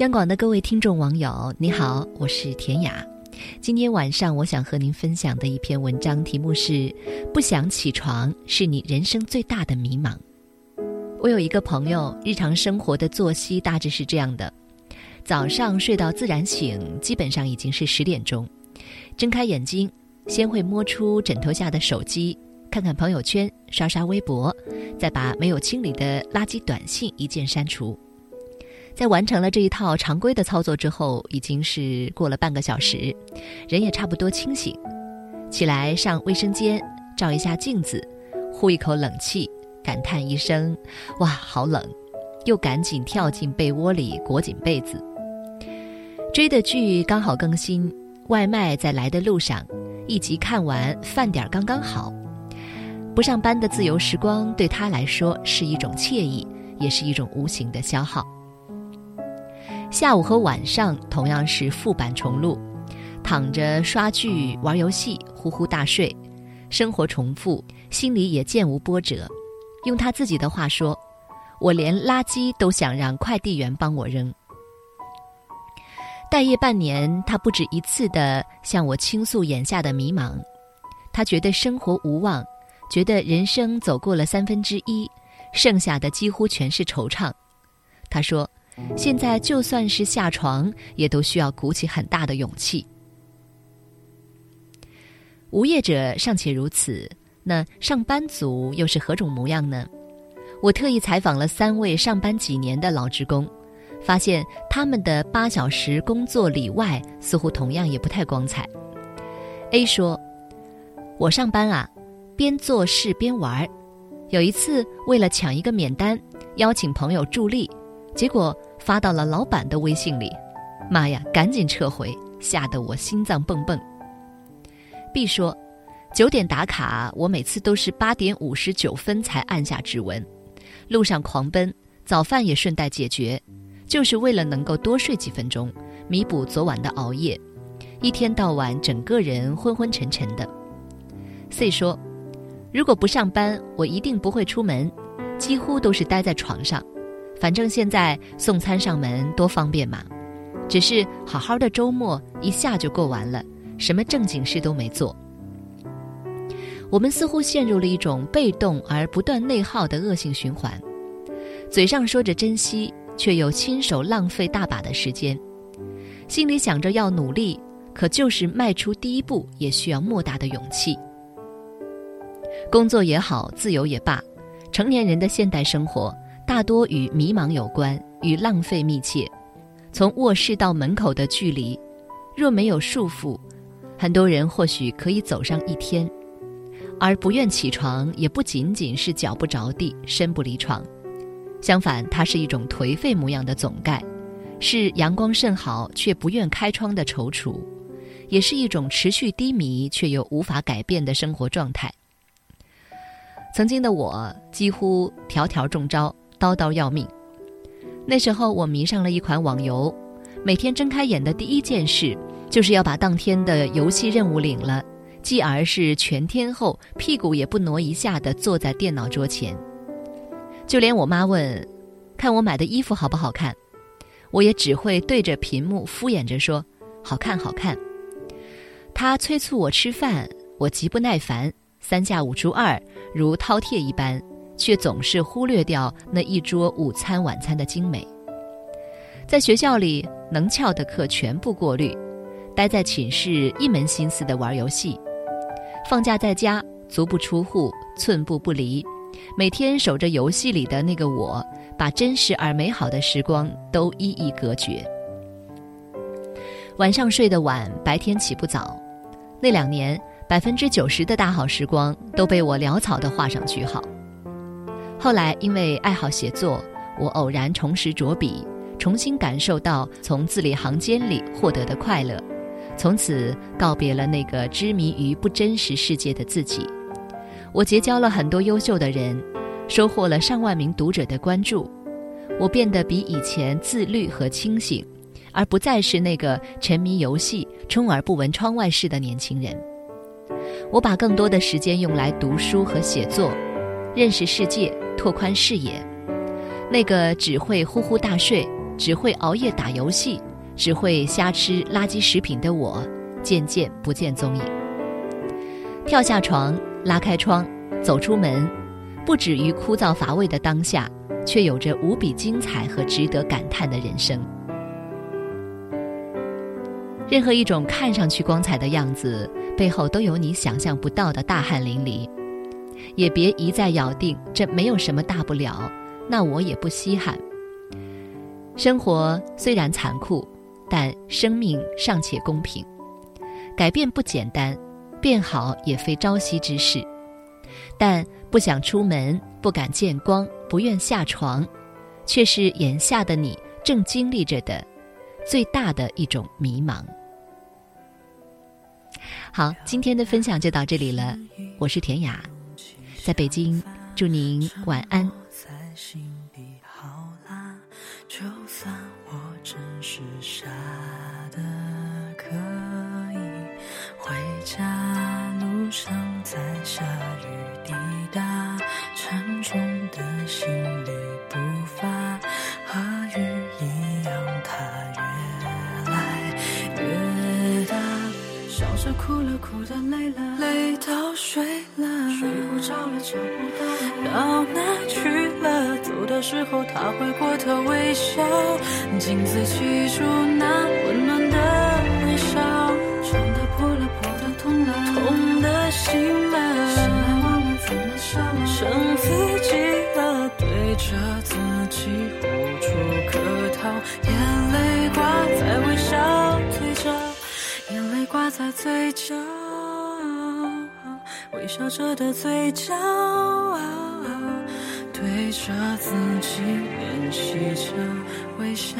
央广的各位听众网友，你好，我是田雅。今天晚上我想和您分享的一篇文章，题目是“不想起床是你人生最大的迷茫”。我有一个朋友，日常生活的作息大致是这样的：早上睡到自然醒，基本上已经是十点钟，睁开眼睛，先会摸出枕头下的手机，看看朋友圈，刷刷微博，再把没有清理的垃圾短信一键删除。在完成了这一套常规的操作之后，已经是过了半个小时，人也差不多清醒。起来上卫生间，照一下镜子，呼一口冷气，感叹一声：“哇，好冷！”又赶紧跳进被窝里裹紧被子。追的剧刚好更新，外卖在来的路上，一集看完，饭点刚刚好。不上班的自由时光对他来说是一种惬意，也是一种无形的消耗。下午和晚上同样是副版重录，躺着刷剧、玩游戏，呼呼大睡，生活重复，心里也渐无波折。用他自己的话说：“我连垃圾都想让快递员帮我扔。”待业半年，他不止一次的向我倾诉眼下的迷茫。他觉得生活无望，觉得人生走过了三分之一，剩下的几乎全是惆怅。他说。现在就算是下床，也都需要鼓起很大的勇气。无业者尚且如此，那上班族又是何种模样呢？我特意采访了三位上班几年的老职工，发现他们的八小时工作里外，似乎同样也不太光彩。A 说：“我上班啊，边做事边玩儿。有一次为了抢一个免单，邀请朋友助力。”结果发到了老板的微信里，妈呀，赶紧撤回，吓得我心脏蹦蹦。B 说，九点打卡，我每次都是八点五十九分才按下指纹，路上狂奔，早饭也顺带解决，就是为了能够多睡几分钟，弥补昨晚的熬夜，一天到晚整个人昏昏沉沉的。C 说，如果不上班，我一定不会出门，几乎都是待在床上。反正现在送餐上门多方便嘛，只是好好的周末一下就过完了，什么正经事都没做。我们似乎陷入了一种被动而不断内耗的恶性循环，嘴上说着珍惜，却又亲手浪费大把的时间，心里想着要努力，可就是迈出第一步也需要莫大的勇气。工作也好，自由也罢，成年人的现代生活。大多与迷茫有关，与浪费密切。从卧室到门口的距离，若没有束缚，很多人或许可以走上一天。而不愿起床，也不仅仅是脚不着地、身不离床，相反，它是一种颓废模样的总盖，是阳光甚好却不愿开窗的踌躇，也是一种持续低迷却又无法改变的生活状态。曾经的我，几乎条条中招。叨叨要命。那时候我迷上了一款网游，每天睁开眼的第一件事，就是要把当天的游戏任务领了，继而是全天候屁股也不挪一下的坐在电脑桌前。就连我妈问，看我买的衣服好不好看，我也只会对着屏幕敷衍着说：“好看，好看。”她催促我吃饭，我极不耐烦，三下五除二，如饕餮一般。却总是忽略掉那一桌午餐晚餐的精美。在学校里，能翘的课全部过滤，待在寝室一门心思的玩游戏。放假在家，足不出户，寸步不离，每天守着游戏里的那个我，把真实而美好的时光都一一隔绝。晚上睡得晚，白天起不早，那两年百分之九十的大好时光都被我潦草地画上句号。后来，因为爱好写作，我偶然重拾着笔，重新感受到从字里行间里获得的快乐，从此告别了那个痴迷于不真实世界的自己。我结交了很多优秀的人，收获了上万名读者的关注。我变得比以前自律和清醒，而不再是那个沉迷游戏、充耳不闻窗外事的年轻人。我把更多的时间用来读书和写作，认识世界。拓宽视野，那个只会呼呼大睡、只会熬夜打游戏、只会瞎吃垃圾食品的我，渐渐不见踪影。跳下床，拉开窗，走出门，不止于枯燥乏味的当下，却有着无比精彩和值得感叹的人生。任何一种看上去光彩的样子，背后都有你想象不到的大汗淋漓。也别一再咬定这没有什么大不了，那我也不稀罕。生活虽然残酷，但生命尚且公平。改变不简单，变好也非朝夕之事。但不想出门，不敢见光，不愿下床，却是眼下的你正经历着的最大的一种迷茫。好，今天的分享就到这里了。我是田雅，在北京，祝您晚安。就算我真是傻的可以，回家路上在下雨滴答，沉重的行李步伐和雨一样，它越来越大。笑着哭了，哭的累了，累到睡了，睡不着了，找不到，到哪去了？走的时候他回过头微笑，镜子记住那温暖的微笑，伤的破了，破的痛了，痛的醒了，醒了忘了怎么笑了，剩自己了，对着自己无处可逃，眼泪挂在微笑嘴角。眼泪挂在嘴角，笑着的嘴角，对着自己练习着微笑。